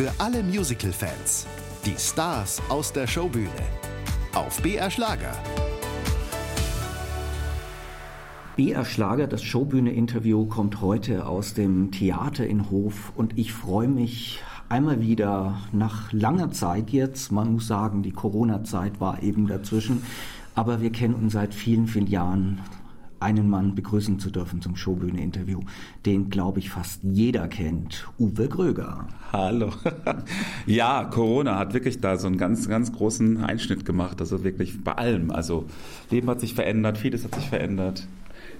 Für alle Musical-Fans. Die Stars aus der Showbühne. Auf BR Schlager. BR Schlager, das Showbühne-Interview kommt heute aus dem Theater in Hof und ich freue mich einmal wieder nach langer Zeit jetzt, man muss sagen, die Corona-Zeit war eben dazwischen, aber wir kennen uns seit vielen, vielen Jahren einen Mann begrüßen zu dürfen zum Showbühne-Interview, den, glaube ich, fast jeder kennt, Uwe Gröger. Hallo. ja, Corona hat wirklich da so einen ganz, ganz großen Einschnitt gemacht, also wirklich bei allem. Also Leben hat sich verändert, vieles hat sich verändert.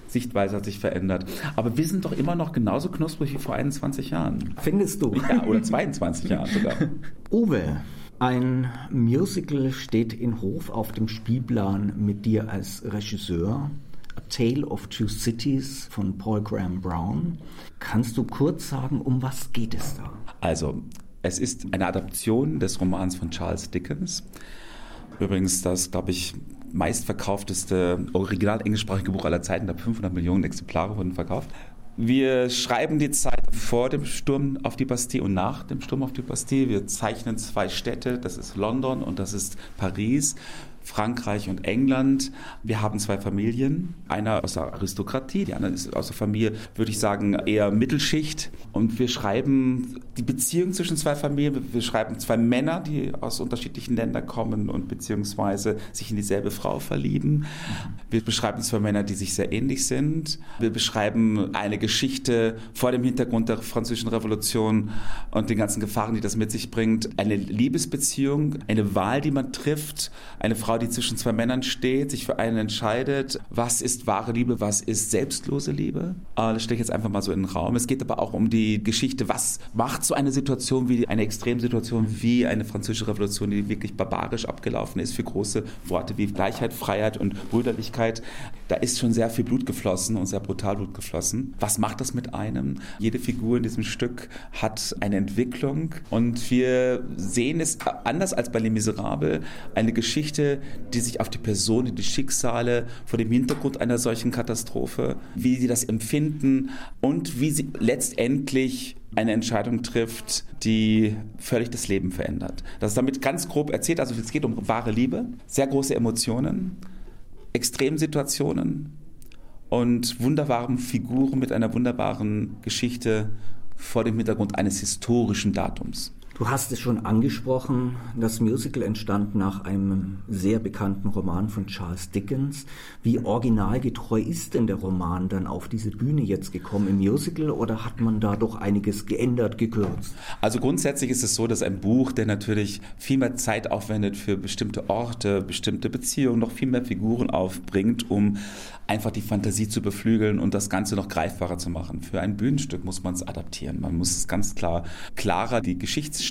Sichtweise hat sich verändert. Aber wir sind doch immer noch genauso knusprig wie vor 21 Jahren. Findest du? Ja, oder 22 Jahren sogar. Uwe, ein Musical steht in Hof auf dem Spielplan mit dir als Regisseur. A Tale of Two Cities von Paul Graham Brown. Kannst du kurz sagen, um was geht es da? Also, es ist eine Adaption des Romans von Charles Dickens. Übrigens das, glaube ich, meistverkaufteste original englischsprachige Buch aller Zeiten. Da 500 Millionen Exemplare wurden verkauft. Wir schreiben die Zeit vor dem Sturm auf die Bastille und nach dem Sturm auf die Bastille. Wir zeichnen zwei Städte, das ist London und das ist Paris. Frankreich und England. Wir haben zwei Familien, einer aus der Aristokratie, die andere ist aus der Familie, würde ich sagen, eher Mittelschicht. Und wir schreiben die Beziehung zwischen zwei Familien. Wir schreiben zwei Männer, die aus unterschiedlichen Ländern kommen und beziehungsweise sich in dieselbe Frau verlieben. Wir beschreiben zwei Männer, die sich sehr ähnlich sind. Wir beschreiben eine Geschichte vor dem Hintergrund der französischen Revolution und den ganzen Gefahren, die das mit sich bringt. Eine Liebesbeziehung, eine Wahl, die man trifft, eine Frau, Frau, die zwischen zwei Männern steht, sich für einen entscheidet. Was ist wahre Liebe, was ist selbstlose Liebe? Ah, das stelle ich jetzt einfach mal so in den Raum. Es geht aber auch um die Geschichte, was macht so eine Situation wie eine Extremsituation wie eine französische Revolution, die wirklich barbarisch abgelaufen ist, für große Worte wie Gleichheit, Freiheit und Brüderlichkeit. Da ist schon sehr viel Blut geflossen und sehr brutal Blut geflossen. Was macht das mit einem? Jede Figur in diesem Stück hat eine Entwicklung und wir sehen es anders als bei Les Miserables, eine Geschichte, die sich auf die Person, die Schicksale vor dem Hintergrund einer solchen Katastrophe, wie sie das empfinden und wie sie letztendlich eine Entscheidung trifft, die völlig das Leben verändert. Das ist damit ganz grob erzählt. Also es geht um wahre Liebe, sehr große Emotionen, Extremsituationen und wunderbaren Figuren mit einer wunderbaren Geschichte vor dem Hintergrund eines historischen Datums. Du hast es schon angesprochen, das Musical entstand nach einem sehr bekannten Roman von Charles Dickens. Wie originalgetreu ist denn der Roman dann auf diese Bühne jetzt gekommen im Musical oder hat man da doch einiges geändert, gekürzt? Also grundsätzlich ist es so, dass ein Buch, der natürlich viel mehr Zeit aufwendet für bestimmte Orte, bestimmte Beziehungen, noch viel mehr Figuren aufbringt, um einfach die Fantasie zu beflügeln und das Ganze noch greifbarer zu machen. Für ein Bühnenstück muss man es adaptieren. Man muss es ganz klar klarer die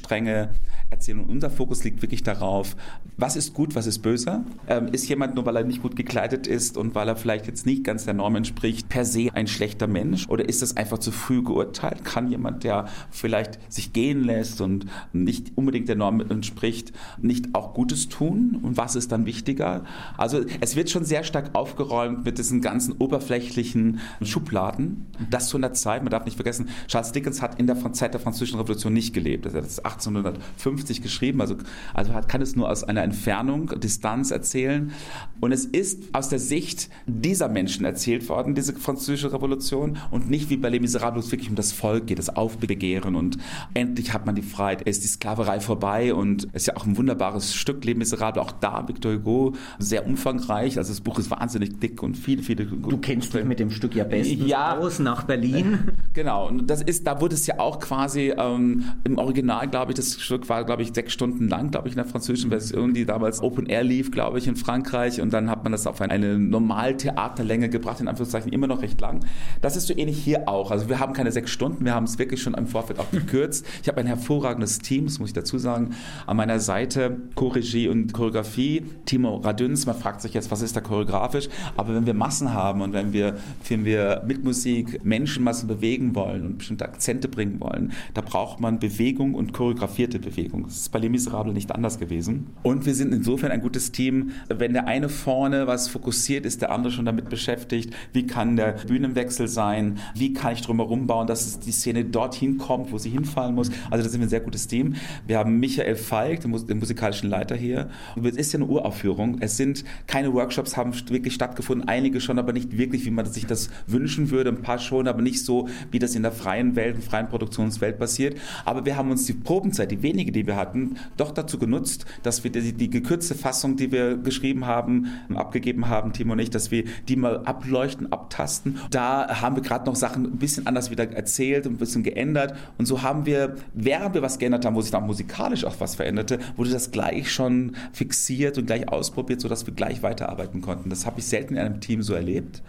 Geschichtsstränge erzählen. Und unser Fokus liegt wirklich darauf, was ist gut, was ist böse? Ähm, ist jemand nur, weil er nicht gut gekleidet ist und weil er vielleicht jetzt nicht ganz der Norm entspricht, per se ein schlechter Mensch? Oder ist es einfach zu früh geurteilt? Kann jemand, der vielleicht sich gehen lässt und nicht unbedingt der Norm entspricht, nicht auch Gutes tun? Und was ist dann wichtiger? Also es wird schon sehr stark aufgeräumt mit diesen ganzen oberflächlichen Schubladen. Das zu einer Zeit, man darf nicht vergessen, Charles Dickens hat in der Zeit der Französischen Revolution nicht gelebt. Er hat 1850 geschrieben, also, also kann es nur aus einer Entfernung, Distanz erzählen. Und es ist aus der Sicht dieser Menschen erzählt worden, diese Französische Revolution, und nicht wie bei Les Miserables wirklich um das Volk geht, das Aufbegehren. Und endlich hat man die Freiheit, ist die Sklaverei vorbei. Und es ist ja auch ein wunderbares Stück, Les Miserables, auch da Victor Hugo, sehr umfangreich, also das Buch ist wahnsinnig dick und viel viele, viele. Du kennst dich mit dem Stück ja bestens ja, aus nach Berlin. Genau, und das ist, da wurde es ja auch quasi ähm, im Original, glaube ich, das Stück war, glaube ich, sechs Stunden lang, glaube ich, in der französischen Version, die damals Open Air lief, glaube ich, in Frankreich. Und dann hat man das auf eine, eine Normaltheaterlänge gebracht, in Anführungszeichen immer noch recht lang. Das ist so ähnlich hier auch. Also wir haben keine sechs Stunden, wir haben es wirklich schon im Vorfeld auch gekürzt. Ich habe ein hervorragendes Team, das muss ich dazu sagen, an meiner Seite, Co-Regie und Choreografie. Timo Radüns, man fragt sich jetzt, was ist da choreografisch? Aber wenn wir Massen haben und wenn wir, wenn wir mit Musik Menschenmassen bewegen wollen und bestimmte Akzente bringen wollen, da braucht man Bewegung und choreografierte Bewegung. Das ist bei Les Miserables nicht anders gewesen. Und wir sind insofern ein gutes Team. Wenn der eine vorne was fokussiert, ist der andere schon damit beschäftigt. Wie kann der Bühnenwechsel sein? Wie kann ich drumherum bauen, dass die Szene dorthin kommt, wo sie hinfallen muss? Also da sind wir ein sehr gutes Team. Wir haben Michael Falk, den, musikalischen Leiter hier. Es ist ja eine Uraufführung. Es sind keine Workshops haben wirklich stattgefunden. Einige schon, aber nicht wirklich, wie man sich das wünschen würde. Ein paar schon, aber nicht so, wie das in der freien Welt, in freien Produktionswelt passiert. Aber wir haben uns die Probenzeit, die wenige, die wir hatten, doch dazu genutzt, dass wir die, die gekürzte Fassung, die wir geschrieben haben, abgegeben haben, Timo und ich, dass wir die mal ableuchten, abtasten. Da haben wir gerade noch Sachen ein bisschen anders wieder erzählt, ein bisschen geändert. Und so haben wir, während wir was geändert haben, wo sich dann musikalisch auch was veränderte, wurde das gleich schon fixiert und gleich ausprobiert, sodass wir gleich weiterarbeiten konnten. Das habe ich selten in einem Team so erlebt.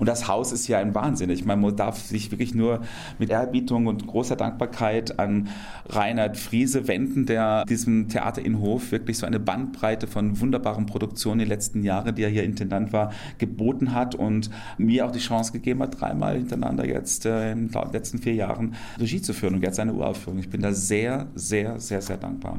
Und das Haus ist ja ein Wahnsinn. Ich meine, man darf sich wirklich nur mit Ehrerbietung und großer Dankbarkeit an Reinhard Friese wenden, der diesem Theater in Hof wirklich so eine Bandbreite von wunderbaren Produktionen den letzten Jahren, die er hier Intendant war, geboten hat und mir auch die Chance gegeben hat, dreimal hintereinander jetzt äh, in den letzten vier Jahren Regie zu führen und jetzt eine Uraufführung. Ich bin da sehr, sehr, sehr, sehr dankbar.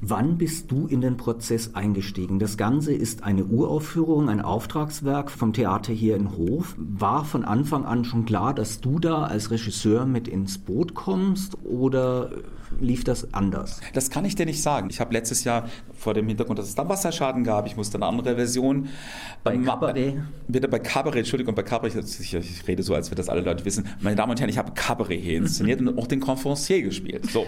Wann bist du in den Prozess eingestiegen? Das Ganze ist eine Uraufführung, ein Auftragswerk vom Theater hier in Hof. War von Anfang an schon klar, dass du da als Regisseur mit ins Boot kommst oder lief das anders? Das kann ich dir nicht sagen. Ich habe letztes Jahr vor dem Hintergrund, dass es da Wasserschaden gab, ich musste eine andere Version. Bei Cabaret? Bitte bei Cabaret, Entschuldigung, bei Cabaret, ich, ich, rede so, als wir das alle Leute wissen. Meine Damen und Herren, ich habe Cabaret hier inszeniert und auch den Conferencier gespielt. So.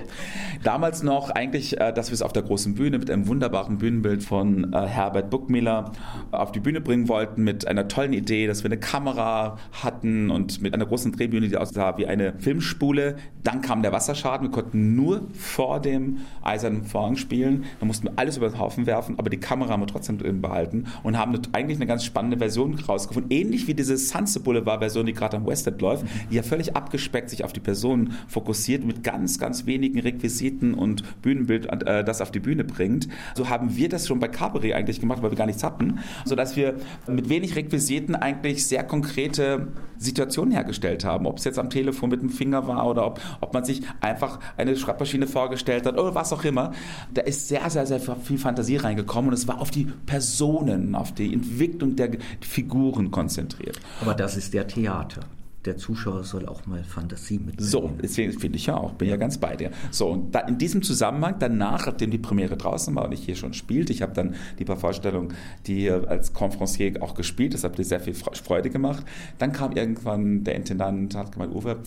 Damals noch eigentlich, äh, dass wir es auf der großen Bühne mit einem wunderbaren Bühnenbild von äh, Herbert Buckmiller auf die Bühne bringen wollten, mit einer tollen Idee, dass wir eine Kamera hatten und mit einer großen Drehbühne, die aussah wie eine Filmspule. Dann kam der Wasserschaden, wir konnten nur vor dem Eisernen Vorhang spielen. Da mussten wir alles über den Haufen werfen, aber die Kamera haben wir trotzdem drin behalten und haben eigentlich eine ganz spannende Version rausgefunden. Ähnlich wie diese Sunset Boulevard-Version, die gerade am West End läuft, die ja völlig abgespeckt sich auf die Person fokussiert, mit ganz, ganz wenigen Requisiten und Bühnenbild, äh, das auf die Bühne bringt. So haben wir das schon bei Cabaret eigentlich gemacht, weil wir gar nichts hatten, sodass wir mit wenig Requisiten eigentlich sehr konkrete Situationen hergestellt haben. Ob es jetzt am Telefon mit dem Finger war oder ob, ob man sich einfach eine Schreibmaschine vorgestellt hat oder was auch immer. Da ist sehr, sehr, sehr viel Fantasie reingekommen und es war auf die Personen, auf die Entwicklung der Figuren konzentriert. Aber das ist der Theater der Zuschauer soll auch mal Fantasie mitnehmen. So, deswegen finde ich ja auch, bin ja ganz bei dir. So, und da, in diesem Zusammenhang, danach, nachdem die Premiere draußen war und ich hier schon spielte, ich habe dann die paar Vorstellungen, die hier als Conferencier auch gespielt, das hat mir sehr viel Freude gemacht. Dann kam irgendwann der Intendant, hat gemeint, Uwe,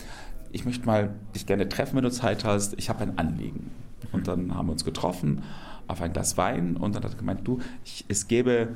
ich möchte mal dich gerne treffen, wenn du Zeit hast, ich habe ein Anliegen. Und dann haben wir uns getroffen auf ein Glas Wein und dann hat er gemeint, du, ich, es gäbe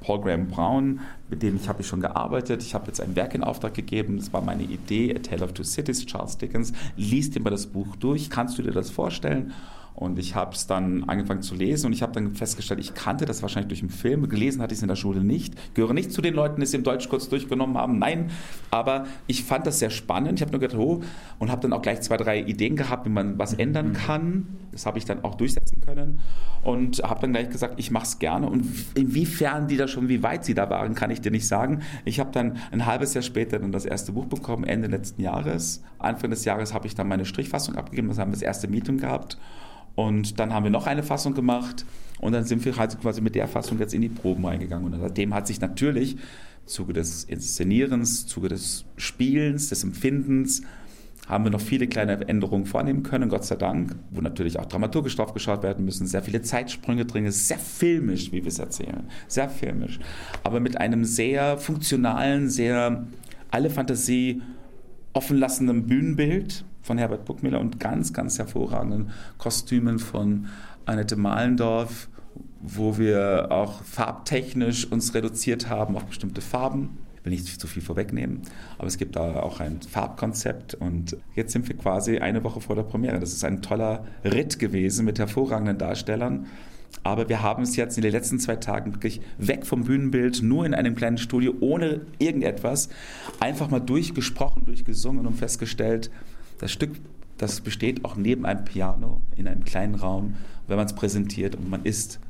Paul Graham Brown, mit dem ich habe ich schon gearbeitet, ich habe jetzt ein Werk in Auftrag gegeben, das war meine Idee, A Tale of Two Cities, Charles Dickens, lies dir mal das Buch durch, kannst du dir das vorstellen? Und ich habe es dann angefangen zu lesen und ich habe dann festgestellt, ich kannte das wahrscheinlich durch einen Film. Gelesen hatte ich es in der Schule nicht. Gehöre nicht zu den Leuten, die es im Deutschkurs durchgenommen haben. Nein, aber ich fand das sehr spannend. Ich habe nur gedacht, oh, und habe dann auch gleich zwei, drei Ideen gehabt, wie man was ändern mhm. kann. Das habe ich dann auch durchsetzen können und habe dann gleich gesagt, ich mache es gerne. Und inwiefern die da schon, wie weit sie da waren, kann ich dir nicht sagen. Ich habe dann ein halbes Jahr später dann das erste Buch bekommen, Ende letzten Jahres. Anfang des Jahres habe ich dann meine Strichfassung abgegeben. Das haben wir das erste Meeting gehabt. Und dann haben wir noch eine Fassung gemacht. Und dann sind wir halt quasi mit der Fassung jetzt in die Proben reingegangen. Und seitdem hat sich natürlich Zuge des Inszenierens, Zuge des Spielens, des Empfindens, haben wir noch viele kleine Änderungen vornehmen können, Gott sei Dank, wo natürlich auch dramaturgisch drauf geschaut werden müssen, sehr viele Zeitsprünge drin, sehr filmisch, wie wir es erzählen, sehr filmisch, aber mit einem sehr funktionalen, sehr alle Fantasie offen lassenden Bühnenbild, von Herbert Buckmiller und ganz, ganz hervorragenden Kostümen von Annette Malendorf, wo wir auch farbtechnisch uns reduziert haben auf bestimmte Farben. Ich will nicht zu viel vorwegnehmen, aber es gibt da auch ein Farbkonzept und jetzt sind wir quasi eine Woche vor der Premiere. Das ist ein toller Ritt gewesen mit hervorragenden Darstellern. Aber wir haben es jetzt in den letzten zwei Tagen wirklich weg vom Bühnenbild, nur in einem kleinen Studio, ohne irgendetwas, einfach mal durchgesprochen, durchgesungen und festgestellt, das Stück, das besteht auch neben einem Piano in einem kleinen Raum, wenn man es präsentiert und man ist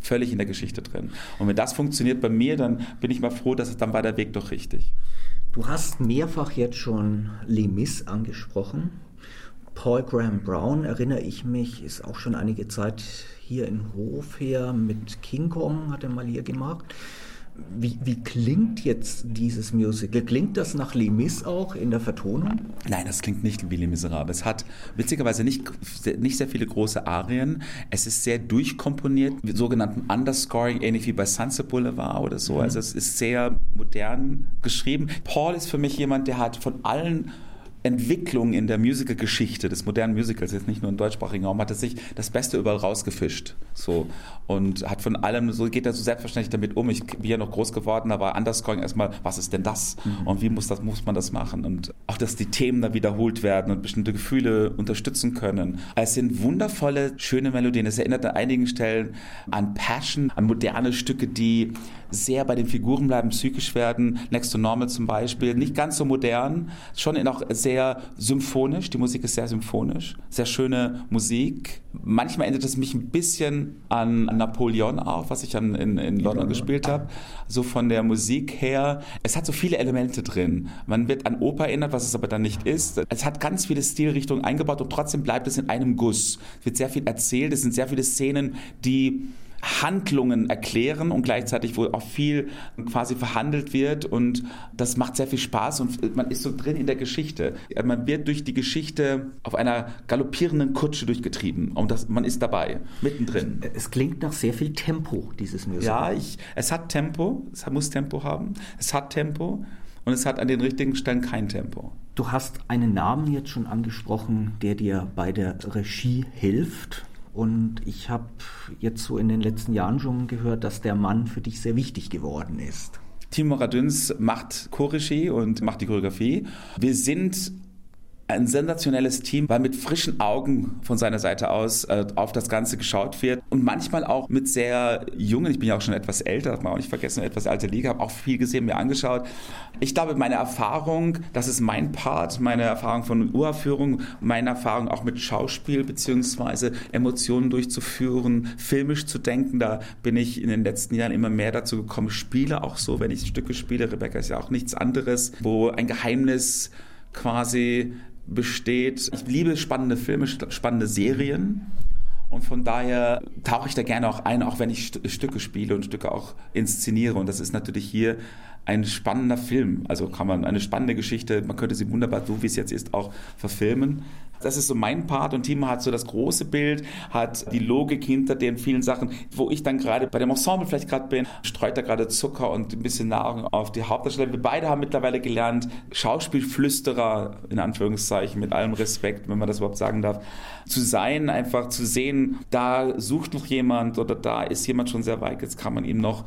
völlig in der Geschichte drin. Und wenn das funktioniert bei mir, dann bin ich mal froh, dass dann war der Weg doch richtig. Du hast mehrfach jetzt schon Les Mis angesprochen. Paul Graham Brown, erinnere ich mich, ist auch schon einige Zeit hier in Hof her mit King Kong, hat er mal hier gemacht. Wie, wie, klingt jetzt dieses Musical? Klingt das nach Les Mis auch in der Vertonung? Nein, das klingt nicht wie Les Miserables. Es hat witzigerweise nicht, nicht sehr viele große Arien. Es ist sehr durchkomponiert, mit sogenannten Underscoring, ähnlich wie bei Sunset Boulevard oder so. Mhm. Also es ist sehr modern geschrieben. Paul ist für mich jemand, der hat von allen Entwicklung in der Musical-Geschichte des modernen Musicals, jetzt nicht nur im deutschsprachigen Raum, hat er sich das Beste überall rausgefischt. So. Und hat von allem, so geht er so selbstverständlich damit um. Ich bin ja noch groß geworden, da war Underscoring erstmal, was ist denn das? Mhm. Und wie muss, das, muss man das machen? Und auch, dass die Themen da wiederholt werden und bestimmte Gefühle unterstützen können. Es sind wundervolle, schöne Melodien. Es erinnert an einigen Stellen an Passion, an moderne Stücke, die sehr bei den Figuren bleiben, psychisch werden. Next to Normal zum Beispiel. Nicht ganz so modern, schon auch sehr symphonisch. Die Musik ist sehr symphonisch. Sehr schöne Musik. Manchmal erinnert es mich ein bisschen an Napoleon auch, was ich in, in London gespielt habe. So von der Musik her. Es hat so viele Elemente drin. Man wird an Oper erinnert, was es aber dann nicht ist. Es hat ganz viele Stilrichtungen eingebaut und trotzdem bleibt es in einem Guss. Es wird sehr viel erzählt. Es sind sehr viele Szenen, die Handlungen erklären und gleichzeitig wo auch viel quasi verhandelt wird und das macht sehr viel Spaß und man ist so drin in der Geschichte. Man wird durch die Geschichte auf einer galoppierenden Kutsche durchgetrieben und das, man ist dabei, mittendrin. Es klingt nach sehr viel Tempo, dieses Musical. Ja, ich, es hat Tempo, es muss Tempo haben, es hat Tempo und es hat an den richtigen Stellen kein Tempo. Du hast einen Namen jetzt schon angesprochen, der dir bei der Regie hilft. Und ich habe jetzt so in den letzten Jahren schon gehört, dass der Mann für dich sehr wichtig geworden ist. Timo Radüns macht Choregie und macht die Choreografie. Wir sind ein sensationelles Team, weil mit frischen Augen von seiner Seite aus äh, auf das Ganze geschaut wird und manchmal auch mit sehr jungen, ich bin ja auch schon etwas älter, man auch nicht vergessen, etwas alte Liga, habe auch viel gesehen, mir angeschaut. Ich glaube, meine Erfahrung, das ist mein Part, meine Erfahrung von Uraufführung, meine Erfahrung auch mit Schauspiel beziehungsweise Emotionen durchzuführen, filmisch zu denken, da bin ich in den letzten Jahren immer mehr dazu gekommen, spiele auch so, wenn ich Stücke spiele, Rebecca ist ja auch nichts anderes, wo ein Geheimnis quasi besteht. Ich liebe spannende Filme, spannende Serien. Und von daher tauche ich da gerne auch ein, auch wenn ich Stücke spiele und Stücke auch inszeniere. Und das ist natürlich hier ein spannender Film. Also kann man eine spannende Geschichte, man könnte sie wunderbar, so wie es jetzt ist, auch verfilmen. Das ist so mein Part und Timo hat so das große Bild, hat die Logik hinter den vielen Sachen, wo ich dann gerade bei dem Ensemble vielleicht gerade bin, streut er gerade Zucker und ein bisschen Nahrung auf die Hauptdarsteller. Wir beide haben mittlerweile gelernt, Schauspielflüsterer, in Anführungszeichen, mit allem Respekt, wenn man das überhaupt sagen darf, zu sein, einfach zu sehen, da sucht noch jemand oder da ist jemand schon sehr weit, jetzt kann man ihm noch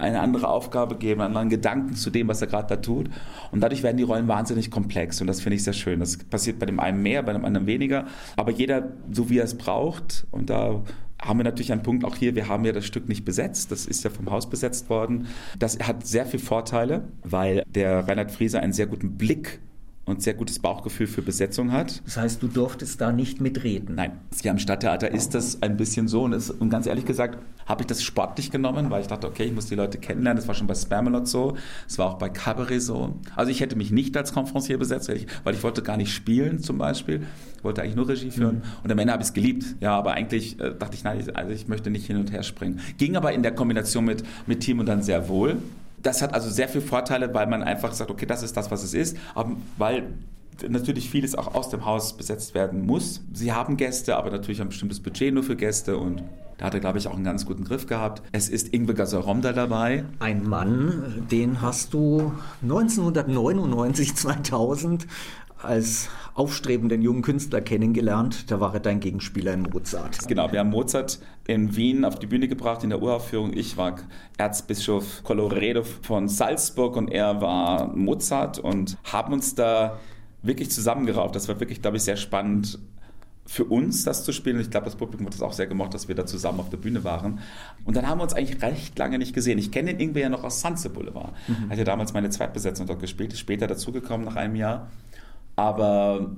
eine andere Aufgabe geben, einen anderen Gedanken zu dem, was er gerade da tut. Und dadurch werden die Rollen wahnsinnig komplex. Und das finde ich sehr schön. Das passiert bei dem einen mehr, bei dem anderen weniger. Aber jeder so, wie er es braucht. Und da haben wir natürlich einen Punkt auch hier, wir haben ja das Stück nicht besetzt, das ist ja vom Haus besetzt worden. Das hat sehr viele Vorteile, weil der Reinhard Friese einen sehr guten Blick und sehr gutes Bauchgefühl für Besetzung hat. Das heißt, du durftest da nicht mitreden? Nein. Hier am Stadttheater ist das ein bisschen so und, ist, und ganz ehrlich gesagt habe ich das sportlich genommen, weil ich dachte, okay, ich muss die Leute kennenlernen. Das war schon bei Spamalot so, es war auch bei Cabaret so. Also ich hätte mich nicht als Konferencier besetzt, weil ich wollte gar nicht spielen zum Beispiel. Ich wollte eigentlich nur Regie führen mhm. und am Ende habe ich es geliebt. Ja, aber eigentlich äh, dachte ich, nein, also ich möchte nicht hin und her springen. Ging aber in der Kombination mit, mit Team und dann sehr wohl. Das hat also sehr viele Vorteile, weil man einfach sagt, okay, das ist das, was es ist, aber weil natürlich vieles auch aus dem Haus besetzt werden muss. Sie haben Gäste, aber natürlich ein bestimmtes Budget nur für Gäste und da hat er, glaube ich, auch einen ganz guten Griff gehabt. Es ist Ingwe Gaseromda dabei. Ein Mann, den hast du 1999, 2000 als aufstrebenden jungen Künstler kennengelernt. Da war er dein Gegenspieler in Mozart. Genau, wir haben Mozart in Wien auf die Bühne gebracht in der Uraufführung. Ich war Erzbischof Colloredo von Salzburg und er war Mozart und haben uns da wirklich zusammengerauft. Das war wirklich, glaube ich, sehr spannend für uns, das zu spielen. Ich glaube, das Publikum hat das auch sehr gemocht, dass wir da zusammen auf der Bühne waren. Und dann haben wir uns eigentlich recht lange nicht gesehen. Ich kenne ihn irgendwie ja noch aus Sunset Boulevard. Mhm. Er hat ja damals meine Zweitbesetzung dort gespielt, ist später dazugekommen nach einem Jahr. Aber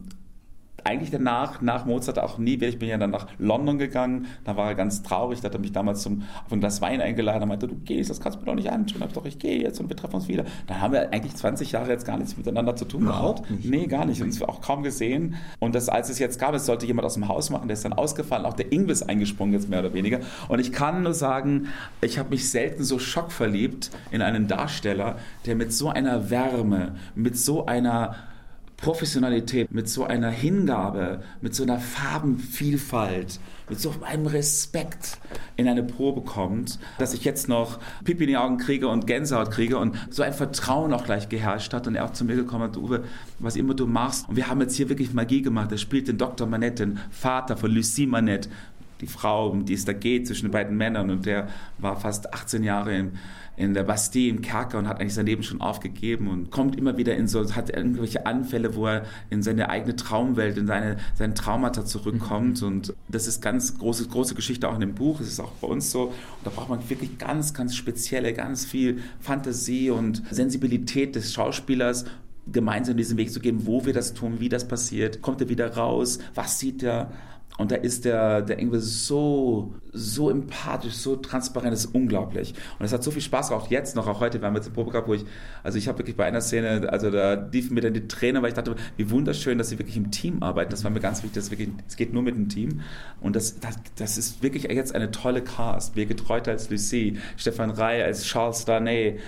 eigentlich danach, nach Mozart auch nie wieder. Ich bin ja dann nach London gegangen, da war er ganz traurig, da hat er mich damals zum, auf ein Glas Wein eingeladen, er meinte, du gehst, das kannst du mir doch nicht antun. Da ich doch, ich gehe jetzt und wir treffen uns wieder. Da haben wir eigentlich 20 Jahre jetzt gar nichts miteinander zu tun nicht. Nee, gar nicht. Uns auch kaum gesehen. Und das, als es jetzt gab, es sollte jemand aus dem Haus machen, der ist dann ausgefallen, auch der Ingwer ist eingesprungen jetzt mehr oder weniger. Und ich kann nur sagen, ich habe mich selten so schockverliebt in einen Darsteller, der mit so einer Wärme, mit so einer Professionalität, mit so einer Hingabe, mit so einer Farbenvielfalt, mit so einem Respekt in eine Probe kommt, dass ich jetzt noch Pipi in die Augen kriege und Gänsehaut kriege und so ein Vertrauen auch gleich geherrscht hat und er auch zu mir gekommen hat, Uwe, was immer du machst. Und wir haben jetzt hier wirklich Magie gemacht. Er spielt den Dr. Manette, den Vater von Lucie Manette, die Frau, um die es da geht zwischen den beiden Männern und der war fast 18 Jahre im in der Bastille im Kerker und hat eigentlich sein Leben schon aufgegeben und kommt immer wieder in so, hat irgendwelche Anfälle, wo er in seine eigene Traumwelt, in seine, seinen Traumata zurückkommt. Mhm. Und das ist ganz große, große Geschichte auch in dem Buch. Das ist auch bei uns so. Und da braucht man wirklich ganz, ganz spezielle, ganz viel Fantasie und Sensibilität des Schauspielers gemeinsam diesen Weg zu gehen, wo wir das tun, wie das passiert, kommt er wieder raus, was sieht er und da ist der, der Engel so, so empathisch, so transparent, das ist unglaublich. Und es hat so viel Spaß gemacht, auch jetzt noch, auch heute, wir haben jetzt eine Probe gehabt, wo ich, also ich habe wirklich bei einer Szene, also da liefen mir dann die Tränen, weil ich dachte, wie wunderschön, dass sie wirklich im Team arbeiten. Das war mir ganz wichtig, dass wirklich, es geht nur mit dem Team. Und das, das, das ist wirklich jetzt eine tolle Cast. Birgit Reuter als Lucie, Stefan Rey als Charles Darnay.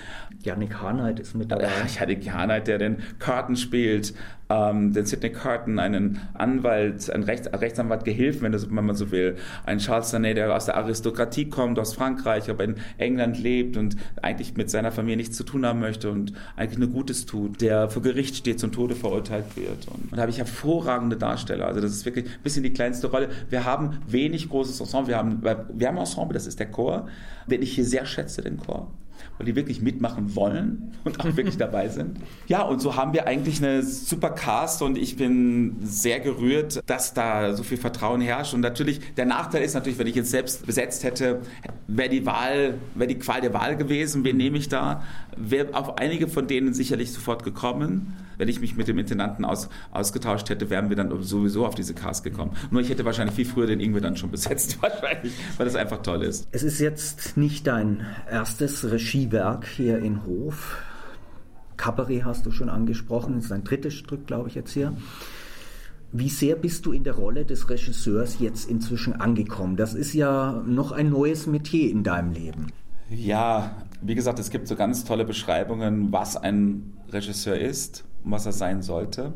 Janik Harnight ist mit dabei. Ja, Janik Harnight, der den Curtin spielt ähm, den Sidney Carton, einen Anwalt, einen Rechts Rechtsanwalt Gehilfen, wenn, das, wenn man so will, ein Charles Sanet, der aus der Aristokratie kommt, aus Frankreich, aber in England lebt und eigentlich mit seiner Familie nichts zu tun haben möchte und eigentlich nur Gutes tut, der vor Gericht steht, zum Tode verurteilt wird. Und, und da habe ich hervorragende Darsteller. Also das ist wirklich ein bisschen die kleinste Rolle. Wir haben wenig großes Ensemble. Wir haben, wir haben Ensemble, das ist der Chor, den ich hier sehr schätze, den Chor weil die wirklich mitmachen wollen und auch wirklich dabei sind. Ja, und so haben wir eigentlich eine super Cast und ich bin sehr gerührt, dass da so viel Vertrauen herrscht. Und natürlich, der Nachteil ist natürlich, wenn ich jetzt selbst besetzt hätte, wäre die Wahl, wäre die Qual der Wahl gewesen, wen nehme ich da? Wäre auf einige von denen sicherlich sofort gekommen. Wenn ich mich mit dem Intendanten aus, ausgetauscht hätte, wären wir dann sowieso auf diese Cast gekommen. Nur ich hätte wahrscheinlich viel früher den Ingwer dann schon besetzt, wahrscheinlich, weil das einfach toll ist. Es ist jetzt nicht dein erstes Regiewerk hier in Hof. Cabaret hast du schon angesprochen, das ist dein drittes Stück, glaube ich, jetzt hier. Wie sehr bist du in der Rolle des Regisseurs jetzt inzwischen angekommen? Das ist ja noch ein neues Metier in deinem Leben. Ja, wie gesagt, es gibt so ganz tolle Beschreibungen, was ein Regisseur ist was er sein sollte.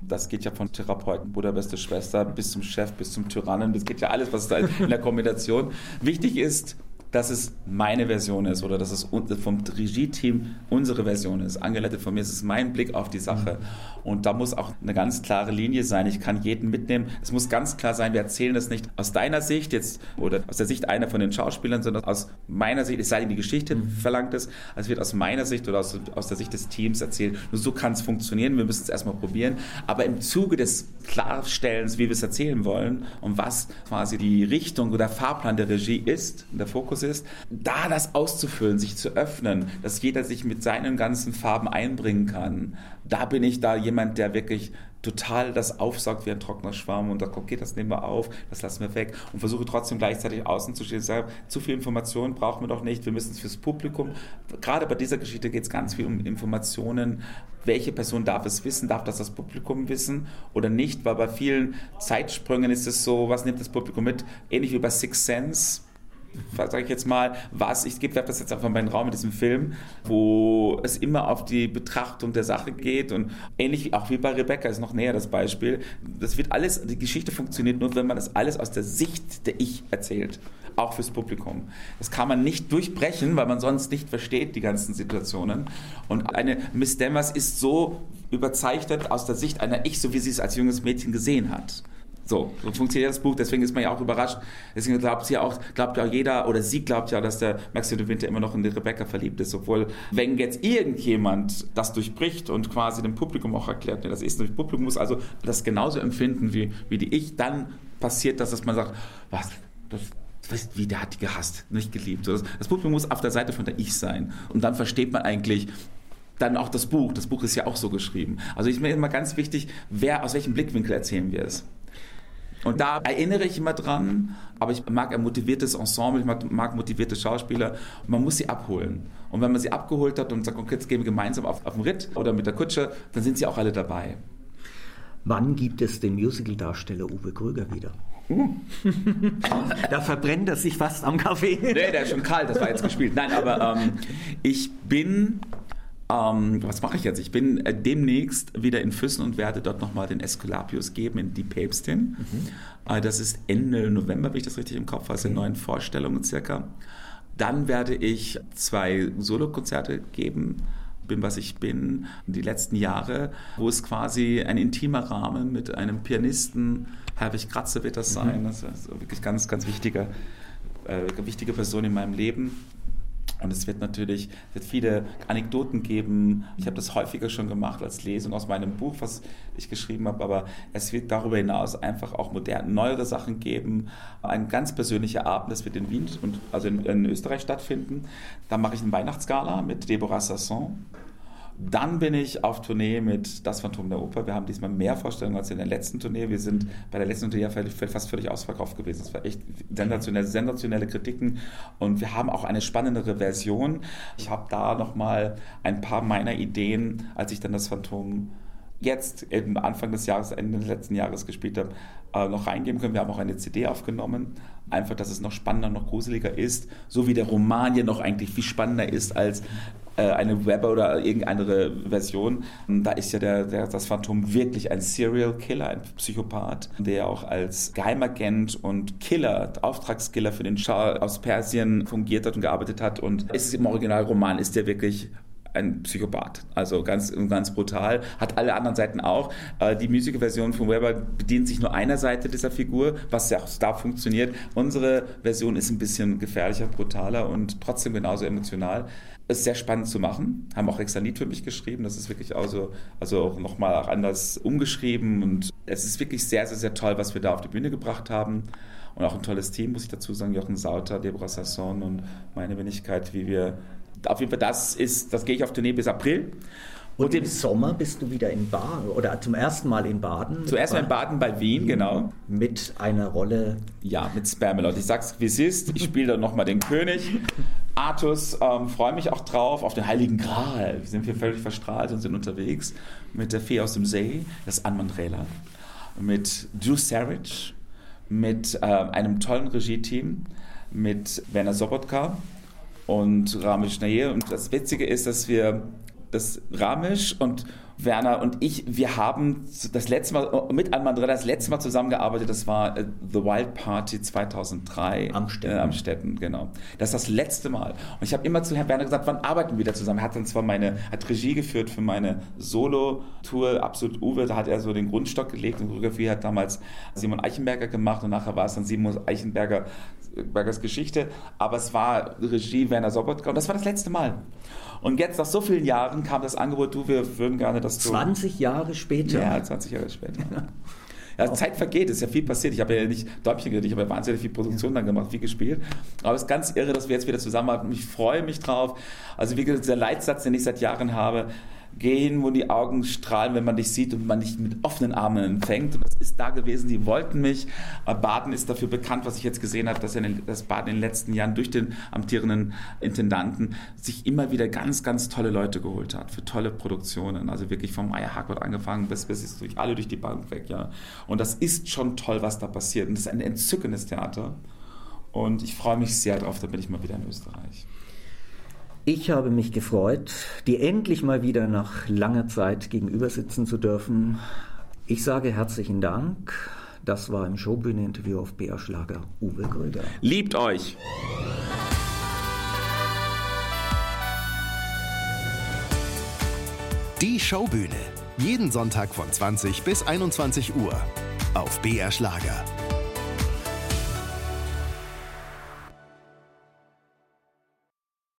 Das geht ja von Therapeuten, Bruder, beste Schwester bis zum Chef, bis zum Tyrannen. Das geht ja alles, was da in der Kombination. Wichtig ist, dass es meine Version ist oder dass es vom Regie-Team unsere Version ist. Angeleitet von mir ist es mein Blick auf die Sache. Und da muss auch eine ganz klare Linie sein. Ich kann jeden mitnehmen. Es muss ganz klar sein, wir erzählen das nicht aus deiner Sicht jetzt oder aus der Sicht einer von den Schauspielern, sondern aus meiner Sicht, es sei denn, die Geschichte verlangt es, es wird aus meiner Sicht oder aus, aus der Sicht des Teams erzählt. Nur so kann es funktionieren. Wir müssen es erstmal probieren. Aber im Zuge des Klarstellens, wie wir es erzählen wollen und was quasi die Richtung oder Fahrplan der Regie ist, der Fokus Fokus ist, da das auszufüllen, sich zu öffnen, dass jeder sich mit seinen ganzen Farben einbringen kann. Da bin ich da jemand, der wirklich total das aufsaugt wie ein trockener Schwamm und sagt, okay, das nehmen wir auf, das lassen wir weg und versuche trotzdem gleichzeitig außen zu stehen. Sage, zu viel Information brauchen wir doch nicht, wir müssen es fürs Publikum. Gerade bei dieser Geschichte geht es ganz viel um Informationen. Welche Person darf es wissen? Darf das das Publikum wissen oder nicht? Weil bei vielen Zeitsprüngen ist es so, was nimmt das Publikum mit? Ähnlich wie bei Six Sense sage ich jetzt mal, was, ich gebe das jetzt einfach mal in den Raum mit diesem Film, wo es immer auf die Betrachtung der Sache geht und ähnlich auch wie bei Rebecca ist noch näher das Beispiel. Das wird alles, die Geschichte funktioniert nur, wenn man das alles aus der Sicht der Ich erzählt, auch fürs Publikum. Das kann man nicht durchbrechen, weil man sonst nicht versteht die ganzen Situationen. Und eine Miss Demmers ist so überzeichnet aus der Sicht einer Ich, so wie sie es als junges Mädchen gesehen hat. So, so funktioniert das Buch, deswegen ist man ja auch überrascht. Deswegen glaubt sie auch, glaubt ja jeder, oder sie glaubt ja, dass der Maxi de Winter immer noch in die Rebecca verliebt ist, obwohl, wenn jetzt irgendjemand das durchbricht und quasi dem Publikum auch erklärt, nee, das ist nicht, Publikum muss also das genauso empfinden wie, wie die ich, dann passiert das, dass man sagt, was, das, wie, der hat die gehasst, nicht geliebt. Das, Publikum muss auf der Seite von der Ich sein. Und dann versteht man eigentlich, Dann auch das Buch. Das Buch ist ja auch so geschrieben. Also ich mir immer ganz wichtig, wer, aus welchem Blickwinkel erzählen wir es. Und da erinnere ich immer dran, aber ich mag ein motiviertes Ensemble, ich mag, mag motivierte Schauspieler. Man muss sie abholen. Und wenn man sie abgeholt hat und sagt, okay, jetzt gehen wir gemeinsam auf, auf den Ritt oder mit der Kutsche, dann sind sie auch alle dabei. Wann gibt es den Musicaldarsteller Uwe Krüger wieder? da verbrennt er sich fast am Kaffee. Nee, der ist schon kalt, das war jetzt gespielt. Nein, aber ähm, ich bin ähm, was mache ich jetzt? Ich bin äh, demnächst wieder in Füssen und werde dort nochmal den Esculapius geben in Die Päpstin. Mhm. Äh, das ist Ende November, wenn ich das richtig im Kopf habe, also in neuen Vorstellungen circa. Dann werde ich zwei Solokonzerte geben bin, was ich bin, die letzten Jahre, wo es quasi ein intimer Rahmen mit einem Pianisten, Herwig Kratze wird das mhm. sein, das ist wirklich ganz, ganz wichtige, äh, wichtige Person in meinem Leben. Und es wird natürlich wird viele Anekdoten geben. Ich habe das häufiger schon gemacht als Lesung aus meinem Buch, was ich geschrieben habe. Aber es wird darüber hinaus einfach auch moderne, neuere Sachen geben. Ein ganz persönlicher Abend, das wird in Wien und also in, in Österreich stattfinden. Da mache ich eine Weihnachtsgala mit Deborah Sasson. Dann bin ich auf Tournee mit Das Phantom der Oper. Wir haben diesmal mehr Vorstellungen als in der letzten Tournee. Wir sind bei der letzten Tournee fast völlig ausverkauft gewesen. Es war echt sensationell, sensationelle Kritiken und wir haben auch eine spannendere Version. Ich habe da nochmal ein paar meiner Ideen, als ich dann das Phantom jetzt eben Anfang des Jahres, Ende des letzten Jahres gespielt habe, äh, noch reingeben können. Wir haben auch eine CD aufgenommen, einfach, dass es noch spannender, noch gruseliger ist, so wie der Roman ja noch eigentlich viel spannender ist als eine Web- oder irgendeine andere Version. Da ist ja der, der, das Phantom wirklich ein Serial Killer, ein Psychopath, der auch als Geheimagent und Killer, Auftragskiller für den Schah aus Persien fungiert hat und gearbeitet hat. Und ist im Originalroman ist der wirklich ein Psychopath. Also ganz, ganz brutal. Hat alle anderen Seiten auch. Äh, die Musikversion von Weber bedient sich nur einer Seite dieser Figur, was ja auch da funktioniert. Unsere Version ist ein bisschen gefährlicher, brutaler und trotzdem genauso emotional. Ist sehr spannend zu machen. Haben auch extra ein Lied für mich geschrieben. Das ist wirklich auch so, also auch nochmal auch anders umgeschrieben. Und es ist wirklich sehr, sehr, sehr toll, was wir da auf die Bühne gebracht haben. Und auch ein tolles Team, muss ich dazu sagen. Jochen Sauter, Deborah Sasson und meine Wenigkeit, wie wir auf jeden Fall, das ist, das gehe ich auf Tournee bis April. Und, im Sommer bist du wieder in Baden oder zum ersten Mal in Baden. Zuerst mal in Baden bei Wien, genau. Mit einer Rolle. Ja, mit Spamalot. Ich sag's wie es ist. Ich spiele dann nochmal den König. Artus, ähm, freue mich auch drauf, auf den Heiligen Gral. Wir sind hier völlig verstrahlt und sind unterwegs mit der Fee aus dem See, das Anmandrela, mit Drew Sarich, mit äh, einem tollen Regie-Team, mit Werner Sobotka, und Ramesh Nair. Und das Witzige ist, dass wir das Ramesh und Werner und ich, wir haben das letzte Mal mit Almandra das letzte Mal zusammengearbeitet. Das war äh, The Wild Party 2003 am Städten. Äh, am Städten, genau. Das ist das letzte Mal. Und ich habe immer zu Herrn Werner gesagt, wann arbeiten wir wieder zusammen? Er hat dann zwar meine hat Regie geführt für meine Solo-Tour, absolut Uwe. Da hat er so den Grundstock gelegt und Choreografie hat damals Simon Eichenberger gemacht und nachher war es dann Simon Eichenberger Bergers Geschichte, aber es war Regie Werner Sobotka und das war das letzte Mal. Und jetzt nach so vielen Jahren kam das Angebot, du, wir würden gerne das tun. 20 Jahre später? Ja, 20 Jahre später. Ja, Zeit vergeht, es ist ja viel passiert. Ich habe ja nicht Däubchen geredet, ich habe ja wahnsinnig viel Produktion dann gemacht, viel gespielt. Aber es ist ganz irre, dass wir jetzt wieder zusammenarbeiten. Ich freue mich drauf. Also wie gesagt, dieser Leitsatz, den ich seit Jahren habe, gehen, wo die Augen strahlen, wenn man dich sieht und man dich mit offenen Armen empfängt. Und das ist da gewesen, die wollten mich. Baden ist dafür bekannt, was ich jetzt gesehen habe, dass, den, dass Baden in den letzten Jahren durch den amtierenden Intendanten sich immer wieder ganz, ganz tolle Leute geholt hat für tolle Produktionen. Also wirklich vom Meier Harcourt angefangen bis, bis durch alle durch die Bank weg. Ja. Und das ist schon toll, was da passiert. Und das ist ein entzückendes Theater. Und ich freue mich sehr drauf, da bin ich mal wieder in Österreich. Ich habe mich gefreut, dir endlich mal wieder nach langer Zeit gegenüber sitzen zu dürfen. Ich sage herzlichen Dank. Das war im Showbühne-Interview auf BR Schlager Uwe Gröger. Liebt euch! Die Showbühne. Jeden Sonntag von 20 bis 21 Uhr auf BR Schlager.